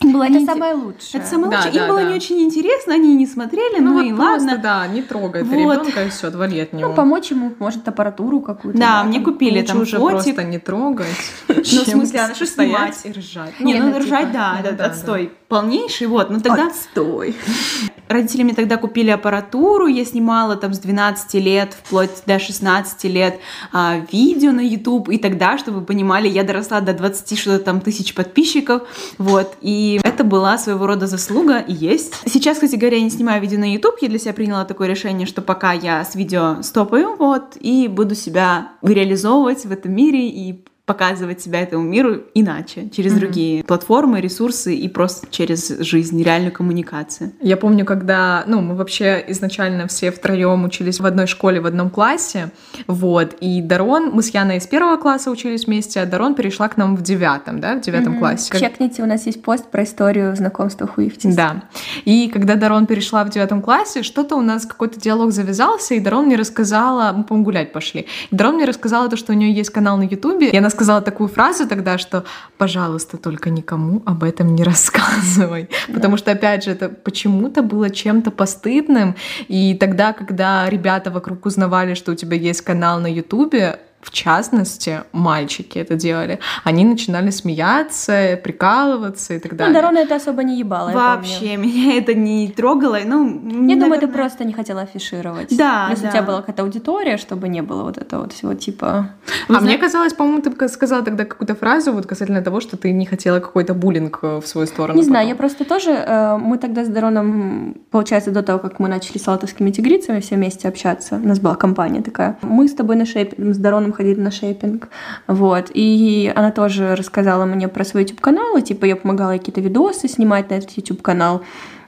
было это не... самое лучшее. Это самое да, лучшее. Да, Им да, было да. не очень интересно, они не смотрели, ну, ну вот и просто, ладно. Да, не трогай вот. ребенка и все, отвали от него. Ну, помочь ему, может, аппаратуру какую-то. Да, мне купили там уже фотик. просто не трогать. [laughs] Ну, в смысле, а что снимать? и ржать. Не, ну, ржать, да, это отстой полнейший, вот, ну тогда... Отстой. [laughs] Родители мне тогда купили аппаратуру, я снимала там с 12 лет, вплоть до 16 лет а, видео на YouTube, и тогда, чтобы вы понимали, я доросла до 20 что-то там тысяч подписчиков, вот, и это была своего рода заслуга, и есть. Сейчас, кстати говоря, я не снимаю видео на YouTube, я для себя приняла такое решение, что пока я с видео стопаю, вот, и буду себя реализовывать в этом мире, и показывать себя этому миру иначе, через mm-hmm. другие платформы, ресурсы и просто через жизнь, реальную коммуникацию. Я помню, когда, ну, мы вообще изначально все втроем учились в одной школе, в одном классе, вот, и Дарон, мы с Яной из первого класса учились вместе, а Дарон перешла к нам в девятом, да, в девятом mm-hmm. классе. Чекните, у нас есть пост про историю знакомства Хуифтис. Да, и когда Дарон перешла в девятом классе, что-то у нас какой-то диалог завязался, и Дарон мне рассказала, мы, по-моему, гулять пошли, и Дарон мне рассказала то, что у нее есть канал на Ютубе, и она сказала такую фразу тогда, что, пожалуйста, только никому об этом не рассказывай. Да. Потому что, опять же, это почему-то было чем-то постыдным. И тогда, когда ребята вокруг узнавали, что у тебя есть канал на Ютубе, в частности, мальчики это делали, они начинали смеяться, прикалываться и так ну, далее. Ну, Дарона это особо не ебала, Вообще, меня это не трогало. Ну, я наверное... думаю, ты просто не хотела афишировать. Да, Если да. у тебя была какая-то аудитория, чтобы не было вот этого вот всего типа... Вы а знаете... мне казалось, по-моему, ты сказала тогда какую-то фразу вот касательно того, что ты не хотела какой-то буллинг э, в свою сторону. Не потом. знаю, я просто тоже... Э, мы тогда с Дароном, получается, до того, как мы начали с латовскими тигрицами все вместе общаться, у нас была компания такая. Мы с тобой на шейпе, с Дароном ходили на шейпинг, вот, и она тоже рассказала мне про свой YouTube-канал, и, типа, я помогала какие-то видосы снимать на этот YouTube-канал,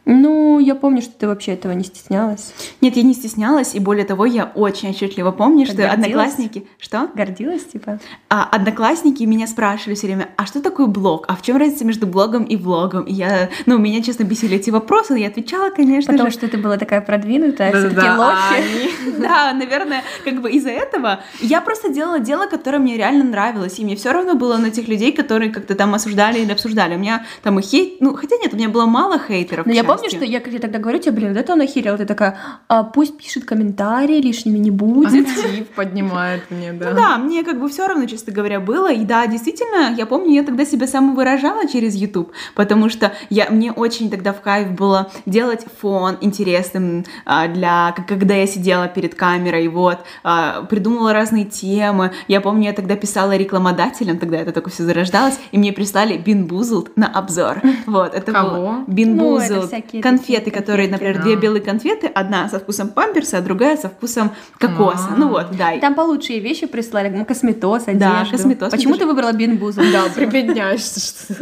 ну, я помню, что ты вообще этого не стеснялась. Нет, я не стеснялась, и более того, я очень отчетливо помню, что гордилась? одноклассники... Что? Гордилась, типа? А, одноклассники меня спрашивали все время, а что такое блог? А в чем разница между блогом и влогом? И я, ну, меня, честно, бесили эти вопросы, я отвечала, конечно Потому же. что ты была такая продвинутая, все таки лохи. [laughs] Да, наверное, как бы из-за этого я просто делала дело, которое мне реально нравилось, и мне все равно было на тех людей, которые как-то там осуждали или обсуждали. У меня там и хейт... Ну, хотя нет, у меня было мало хейтеров, Но я помню, помню, что я, когда тогда говорю тебе, блин, вот это он охерел, ты такая, а, пусть пишет комментарии, лишними не будет. Актив поднимает мне, да. Ну да, мне как бы все равно, честно говоря, было. И да, действительно, я помню, я тогда себя самовыражала через YouTube, потому что я, мне очень тогда в кайф было делать фон интересным а, для, когда я сидела перед камерой, вот, а, придумала разные темы. Я помню, я тогда писала рекламодателям, тогда это только все зарождалось, и мне прислали Бинбузлд на обзор. Вот, это Кого? было Бинбузлд. Ну, конфеты, которые, например, да. две белые конфеты, одна со вкусом памперса, а другая со вкусом кокоса. А-а-а. Ну вот, да. Там получше вещи прислали, ну, косметоз, одежду. Да, косметоз. Почему ты выбрала Бинбузу? Да, прибедняешься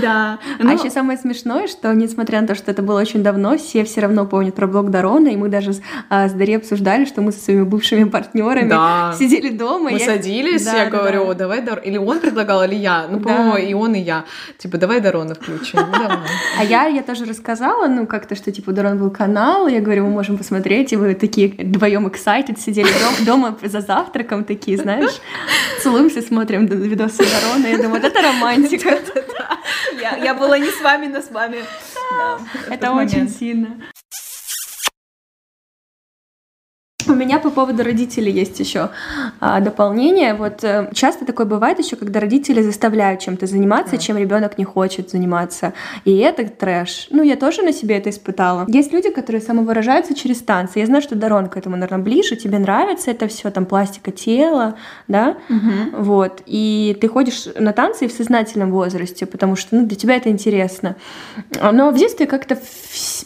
Да. А ну еще самое смешное, что несмотря на то, что это было очень давно, все все равно помнят про блог Дарона, и мы даже с, а, с Дари обсуждали, что мы со своими бывшими партнерами да. сидели дома. Мы я... садились, да, я да, говорю, да. давай Дар... Или он предлагал, или я. Ну, по-моему, да. и он, и я. Типа, давай Дарона включим. Ну, а я, я тоже рассказала, ну, как-то, что, типа, у Дарона был канал, я говорю, мы можем посмотреть, и вы такие вдвоем excited сидели [laughs] дома за завтраком, такие, знаешь, целуемся, смотрим видосы Дарона, я думаю, это романтика. [laughs] Я, я была не с вами, но с вами. Да, Это очень сильно. У меня по поводу родителей есть еще а, дополнение. Вот а, часто такое бывает еще, когда родители заставляют чем-то заниматься, mm. чем ребенок не хочет заниматься. И это трэш. Ну, я тоже на себе это испытала. Есть люди, которые самовыражаются через танцы. Я знаю, что Дарон к этому, наверное, ближе. Тебе нравится это все, там пластика тела, да? Mm-hmm. Вот. И ты ходишь на танцы в сознательном возрасте, потому что ну, для тебя это интересно. Но в детстве как-то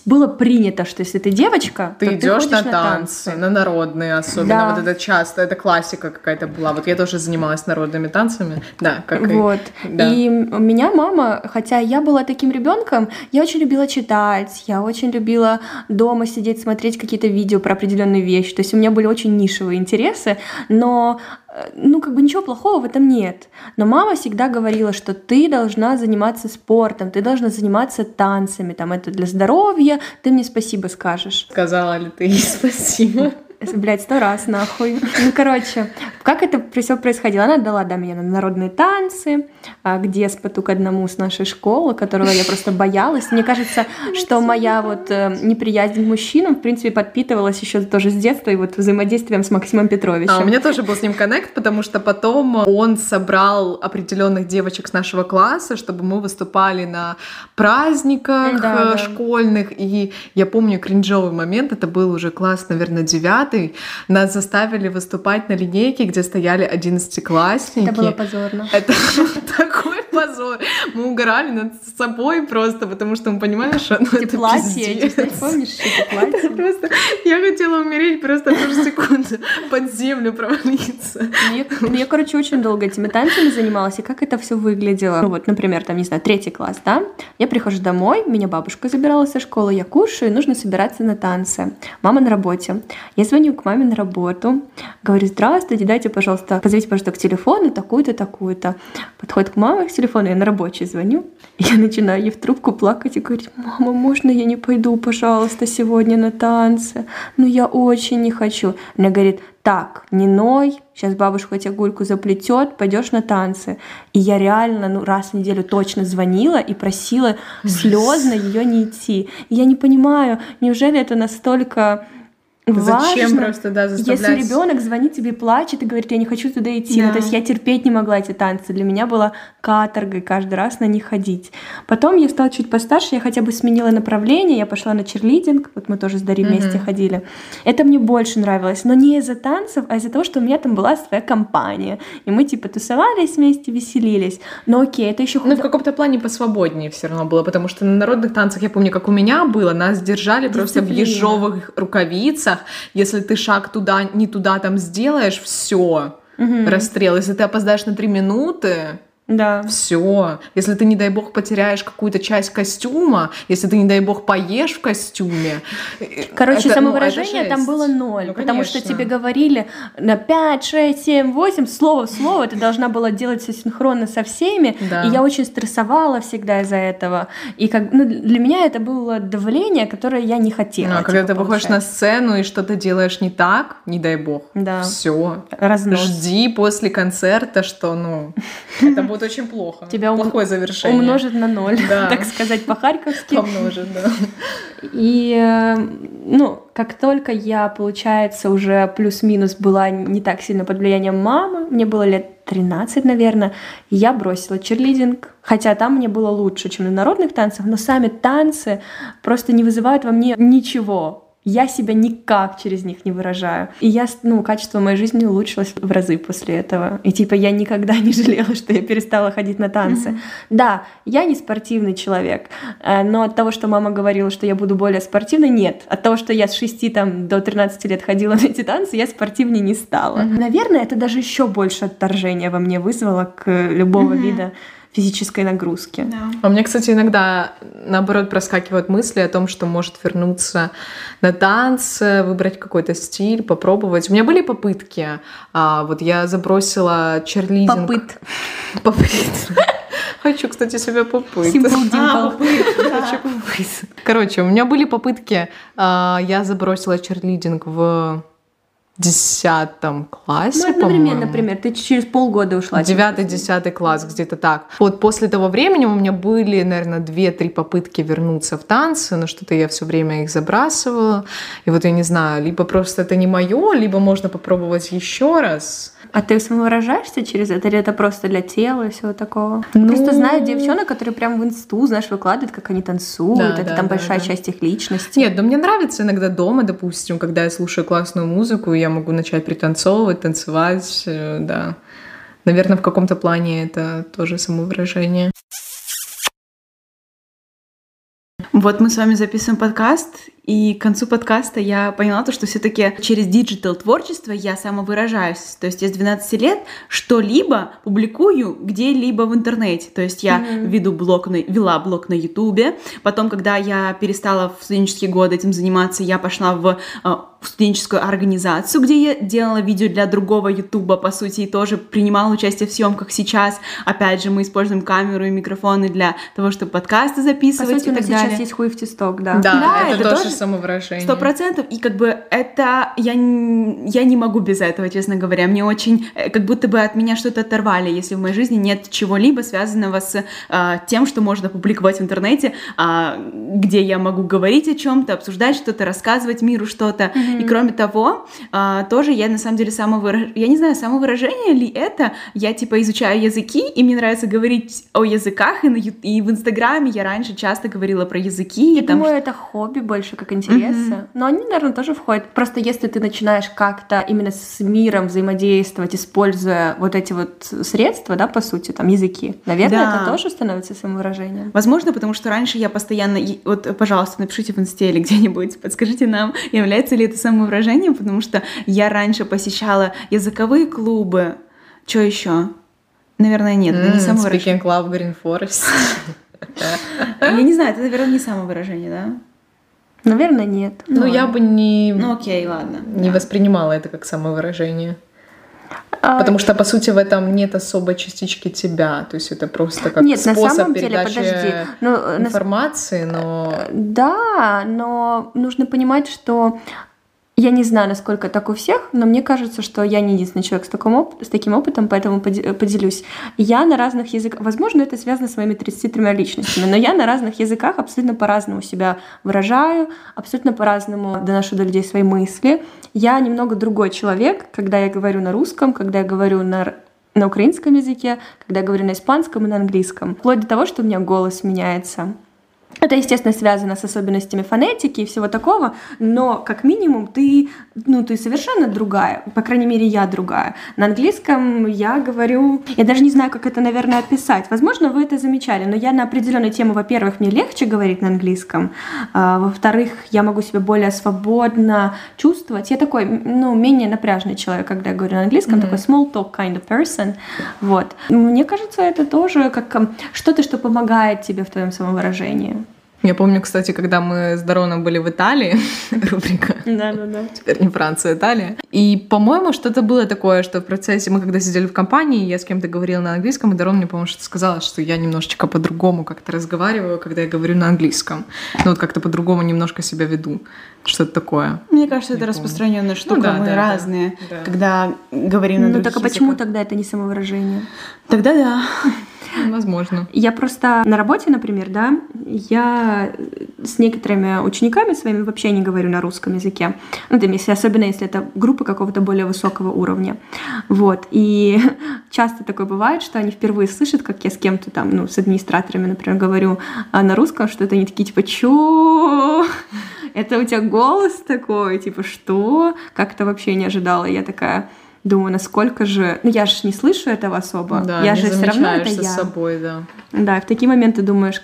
было принято, что если ты девочка, ты то идешь ты на, на танцы, на народ народные особенно, да. вот это часто, это классика какая-то была. Вот я тоже занималась народными танцами, да, как Вот. И, да. и у меня мама, хотя я была таким ребенком, я очень любила читать, я очень любила дома сидеть, смотреть какие-то видео про определенные вещи. То есть у меня были очень нишевые интересы, но э, ну, как бы ничего плохого в этом нет. Но мама всегда говорила, что ты должна заниматься спортом, ты должна заниматься танцами, там, это для здоровья, ты мне спасибо скажешь. Сказала ли ты ей спасибо? Блять, сто раз нахуй. Ну, короче, как это все происходило? Она дала да, меня на народные танцы, а, к деспоту к одному с нашей школы, которого я просто боялась. Мне кажется, что моя вот э, неприязнь к мужчинам, в принципе, подпитывалась еще тоже с детства и вот взаимодействием с Максимом Петровичем. А у меня тоже был с ним коннект, потому что потом он собрал определенных девочек с нашего класса, чтобы мы выступали на праздниках да, школьных. Да. И я помню кринжовый момент, это был уже класс, наверное, девятый, девятый нас заставили выступать на линейке, где стояли одиннадцатиклассники. Это было позорно. Это [laughs] такой позор. Мы угорали над собой просто, потому что мы понимали, что ну, это платье, пиздец. помнишь, это платье? просто... Я хотела умереть просто пару секунд под землю провалиться. Я, ну, я, короче, очень долго этими танцами занималась, и как это все выглядело. Ну, вот, например, там, не знаю, третий класс, да? Я прихожу домой, меня бабушка забирала со школы, я кушаю, и нужно собираться на танцы. Мама на работе. Я звоню к маме на работу, говорю, здравствуйте, дайте, пожалуйста, позовите, пожалуйста, к телефону, такую-то, такую-то. Подходит к маме к телефону, я на рабочий звоню, [laughs] я начинаю ей в трубку плакать и говорить, мама, можно я не пойду, пожалуйста, сегодня на танцы? Ну, я очень не хочу. Она говорит, так, не ной, сейчас бабушка тебе гульку заплетет, пойдешь на танцы. И я реально ну, раз в неделю точно звонила и просила слезно ее не идти. И я не понимаю, неужели это настолько Зачем важно, просто, да, заставлять... Если ребенок звонит тебе, плачет и говорит, я не хочу туда идти, да. ну, то есть я терпеть не могла эти танцы, для меня было каторгой каждый раз на них ходить. Потом я стала чуть постарше, я хотя бы сменила направление, я пошла на черлидинг, вот мы тоже с Дарьей вместе mm-hmm. ходили. Это мне больше нравилось, но не из-за танцев, а из-за того, что у меня там была своя компания, и мы типа тусовались вместе, веселились. Но окей, это еще... Ну, в каком-то плане посвободнее все равно было, потому что на народных танцах, я помню, как у меня было, нас держали Дисциплина. просто в ежовых рукавицах, если ты шаг туда, не туда там сделаешь, все, угу. расстрел. Если ты опоздаешь на три минуты, да. Все. Если ты, не дай бог, потеряешь какую-то часть костюма, если ты, не дай бог, поешь в костюме. Э, Короче, это, самовыражение ну, там было ноль. Ну, потому что тебе говорили на 5, 6, 7, 8, слово в слово, ты должна была делать все синхронно со всеми. Да. И я очень стрессовала всегда из-за этого. И как, ну, для меня это было давление, которое я не хотела. Ну, а типа, когда ты выходишь на сцену и что-то делаешь не так, не дай бог. Да. Все. Разнос. Жди после концерта, что, ну, это будет будет очень плохо. Тебя плохое завершение. Умножит на ноль, да. [laughs] так сказать, по-харьковски. Помножит, да. И, э, ну, как только я, получается, уже плюс-минус была не так сильно под влиянием мамы, мне было лет 13, наверное, я бросила черлидинг, хотя там мне было лучше, чем на народных танцах, но сами танцы просто не вызывают во мне ничего я себя никак через них не выражаю. И я, ну, качество моей жизни улучшилось в разы после этого. И типа я никогда не [laughs] жалела, что я перестала ходить на танцы. Mm-hmm. Да, я не спортивный человек, э, но от того, что мама говорила, что я буду более спортивной, нет. От того, что я с 6 там, до 13 лет ходила [laughs] на эти танцы, я спортивнее не стала. Mm-hmm. Наверное, это даже еще больше отторжения во мне вызвало к любого mm-hmm. вида физической нагрузки. Да. А мне, кстати, иногда, наоборот, проскакивают мысли о том, что может вернуться на танцы, выбрать какой-то стиль, попробовать. У меня были попытки. А, вот я забросила черлидинг. Попыт. Попыт. [laughs] Хочу, кстати, себя попыть. А, [laughs] Хочу попыть. Короче, у меня были попытки. А, я забросила черлидинг в десятом классе, ну, одновременно, например, ты через полгода ушла. Девятый, десятый класс, где-то так. Вот после того времени у меня были, наверное, две-три попытки вернуться в танцы, но что-то я все время их забрасывала. И вот я не знаю, либо просто это не мое, либо можно попробовать еще раз. А ты самовыражаешься через это, или это просто для тела и всего такого? Ну... Просто знаю девчонок, которые прям в инсту, знаешь, выкладывают, как они танцуют, да, это да, там да, большая да. часть их личности. Нет, но мне нравится иногда дома, допустим, когда я слушаю классную музыку, я могу начать пританцовывать, танцевать, э, да. Наверное, в каком-то плане это тоже самовыражение. Вот мы с вами записываем подкаст, и к концу подкаста я поняла то, что все-таки через digital творчество я самовыражаюсь. То есть я с 12 лет что-либо публикую где-либо в интернете. То есть я mm-hmm. веду блог на, вела блог на Ютубе. Потом, когда я перестала в студенческие годы этим заниматься, я пошла в в студенческую организацию, где я делала видео для другого ютуба, по сути, и тоже принимала участие в съемках сейчас. Опять же, мы используем камеру и микрофоны для того, чтобы подкасты записывать по сути, и так далее. сейчас есть хуй в тесток, да. Да, да это, это тоже самовыражение. Сто процентов. И как бы это... Я, я не могу без этого, честно говоря. Мне очень... Э, как будто бы от меня что-то оторвали, если в моей жизни нет чего-либо связанного с э, тем, что можно публиковать в интернете, э, где я могу говорить о чем-то, обсуждать что-то, рассказывать миру что-то. Mm-hmm. И кроме того, э, тоже я на самом деле самовыражение... Я не знаю, самовыражение ли это. Я типа изучаю языки, и мне нравится говорить о языках, и, на, и в Инстаграме я раньше часто говорила про языки. Я думаю, это хобби больше, как интересы. Mm-hmm. Но они, наверное, тоже входят. Просто если ты начинаешь как-то именно с миром взаимодействовать, используя вот эти вот средства, да, по сути, там, языки, наверное, да. это тоже становится самовыражением. Возможно, потому что раньше я постоянно... Вот, пожалуйста, напишите в инсте или где-нибудь, подскажите нам, является ли это самовыражением, потому что я раньше посещала языковые клубы. Что еще? Наверное, нет, mm, это не самовыражение. Speaking Club Green Forest. [laughs] Я не знаю, это, наверное, не самовыражение, да? Наверное, нет. Ну, я бы не... Ну, окей, ладно. Не да. воспринимала это как самовыражение. А... Потому что, по сути, в этом нет особой частички тебя. То есть это просто как нет, способ на самом передачи деле, подожди. Ну, информации, но... Да, но нужно понимать, что я не знаю, насколько так у всех, но мне кажется, что я не единственный человек с, таким, оп- с таким опытом, поэтому поделюсь. Я на разных языках, возможно, это связано с моими 33 личностями, но я на разных языках абсолютно по-разному себя выражаю, абсолютно по-разному доношу до людей свои мысли. Я немного другой человек, когда я говорю на русском, когда я говорю на на украинском языке, когда я говорю на испанском и на английском. Вплоть до того, что у меня голос меняется. Это, естественно, связано с особенностями фонетики и всего такого, но как минимум ты, ну, ты совершенно другая, по крайней мере, я другая. На английском я говорю, я даже не знаю, как это, наверное, описать. Возможно, вы это замечали, но я на определенную тему, во-первых, мне легче говорить на английском, а, во-вторых, я могу себя более свободно чувствовать. Я такой, ну, менее напряжный человек, когда я говорю на английском, mm-hmm. такой small talk kind of person. Вот. Мне кажется, это тоже как что-то, что помогает тебе в твоем самовыражении. Я помню, кстати, когда мы с Дароном были в Италии, [laughs] рубрика. Да, да, да. Теперь не Франция, а Италия. И, по-моему, что-то было такое, что в процессе, мы когда сидели в компании, я с кем-то говорила на английском, и Дарон мне, по-моему, что-то сказала, что я немножечко по-другому как-то разговариваю, когда я говорю на английском. Ну, вот как-то по-другому немножко себя веду. Что-то такое. Мне кажется, это распространенная штука, ну, да, мы да, разные, да. когда говорим на Ну, так а почему тогда это не самовыражение? Тогда да. Возможно. Я просто на работе, например, да, я с некоторыми учениками своими вообще не говорю на русском языке. Ну, там, если, особенно если это группа какого-то более высокого уровня. Вот. И [laughs] часто такое бывает, что они впервые слышат, как я с кем-то там, ну, с администраторами, например, говорю а на русском, что это они такие, типа, чё? [laughs] Это у тебя голос такой, типа, что? Как то вообще не ожидала. Я такая, думаю, насколько же... Ну, я же не слышу этого особо. Да, я не же все равно это я. собой, да. Да, и в такие моменты думаешь,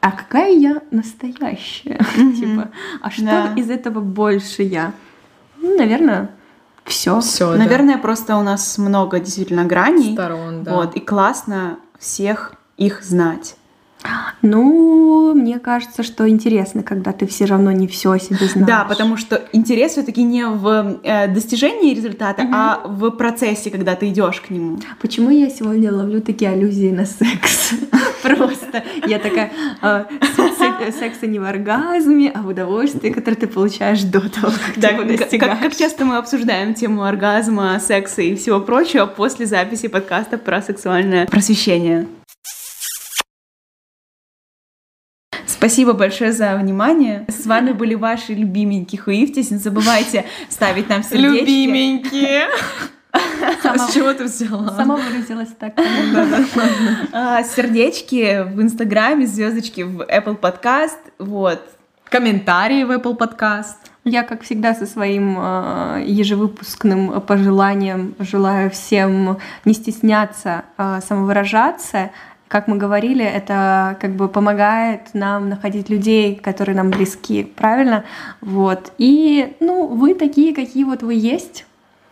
а какая я настоящая? [laughs] Типа, а что из этого больше я? Ну, наверное, все. Все. Наверное, просто у нас много действительно граней. Сторон, да. Вот, и классно всех их знать. Ну, мне кажется, что интересно, когда ты все равно не все о себе знаешь. Да, потому что интерес все-таки не в э, достижении результата, угу. а в процессе, когда ты идешь к нему. Почему я сегодня ловлю такие аллюзии на секс? [laughs] Просто. Я такая, «А, секса не в оргазме, а в удовольствии, которое ты получаешь до того, как ты его достигаешь. Как часто мы обсуждаем тему оргазма, секса и всего прочего после записи подкаста про сексуальное просвещение. Спасибо большое за внимание. С вами были ваши любименькие хуифтис. Не забывайте ставить нам сердечки. Любименькие. [laughs] Сама, С чего ты взяла? Сама выразилась так. А, сердечки в Инстаграме, звездочки в Apple Podcast. Вот. Комментарии в Apple Podcast. Я, как всегда, со своим э, ежевыпускным пожеланием желаю всем не стесняться э, самовыражаться, как мы говорили, это как бы помогает нам находить людей, которые нам близки, правильно? Вот. И, ну, вы такие, какие вот вы есть,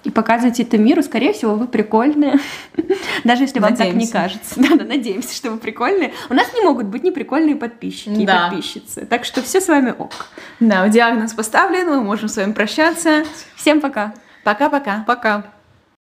и показывайте это миру. Скорее всего, вы прикольные. [laughs] Даже если вам так не кажется. [laughs] Да, да, надеемся, что вы прикольные. У нас не могут быть неприкольные подписчики и подписчицы. Так что все с вами ок. Да, диагноз поставлен, мы можем с вами прощаться. Всем пока. Пока-пока. Пока. -пока. пока.